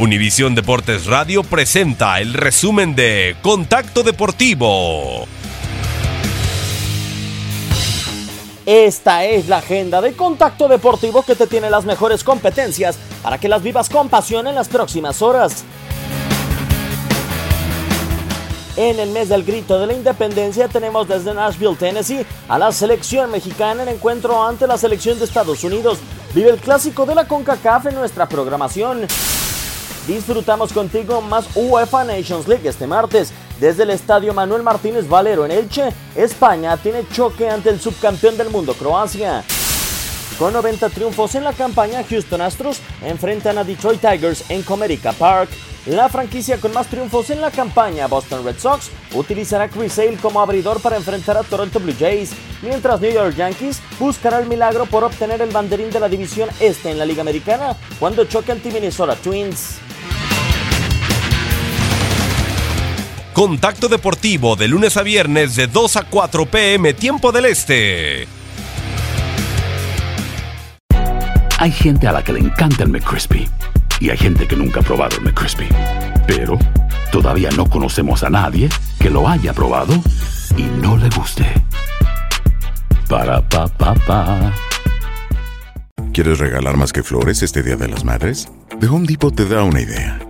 Univisión Deportes Radio presenta el resumen de Contacto Deportivo. Esta es la agenda de Contacto Deportivo que te tiene las mejores competencias para que las vivas con pasión en las próximas horas. En el mes del grito de la independencia tenemos desde Nashville, Tennessee, a la selección mexicana en encuentro ante la selección de Estados Unidos. Vive el clásico de la CONCACAF en nuestra programación. Disfrutamos contigo más UEFA Nations League este martes. Desde el estadio Manuel Martínez Valero en Elche, España tiene choque ante el subcampeón del mundo, Croacia. Con 90 triunfos en la campaña, Houston Astros enfrentan a Detroit Tigers en Comerica Park. La franquicia con más triunfos en la campaña, Boston Red Sox, utilizará Chris Sale como abridor para enfrentar a Toronto Blue Jays, mientras New York Yankees buscará el milagro por obtener el banderín de la división este en la Liga Americana cuando choque ante Minnesota Twins. Contacto Deportivo de lunes a viernes de 2 a 4 pm tiempo del Este. Hay gente a la que le encanta el McCrispy y hay gente que nunca ha probado el McCrispy. Pero todavía no conocemos a nadie que lo haya probado y no le guste. Para pa pa pa. ¿Quieres regalar más que flores este Día de las Madres? The Home Depot te da una idea.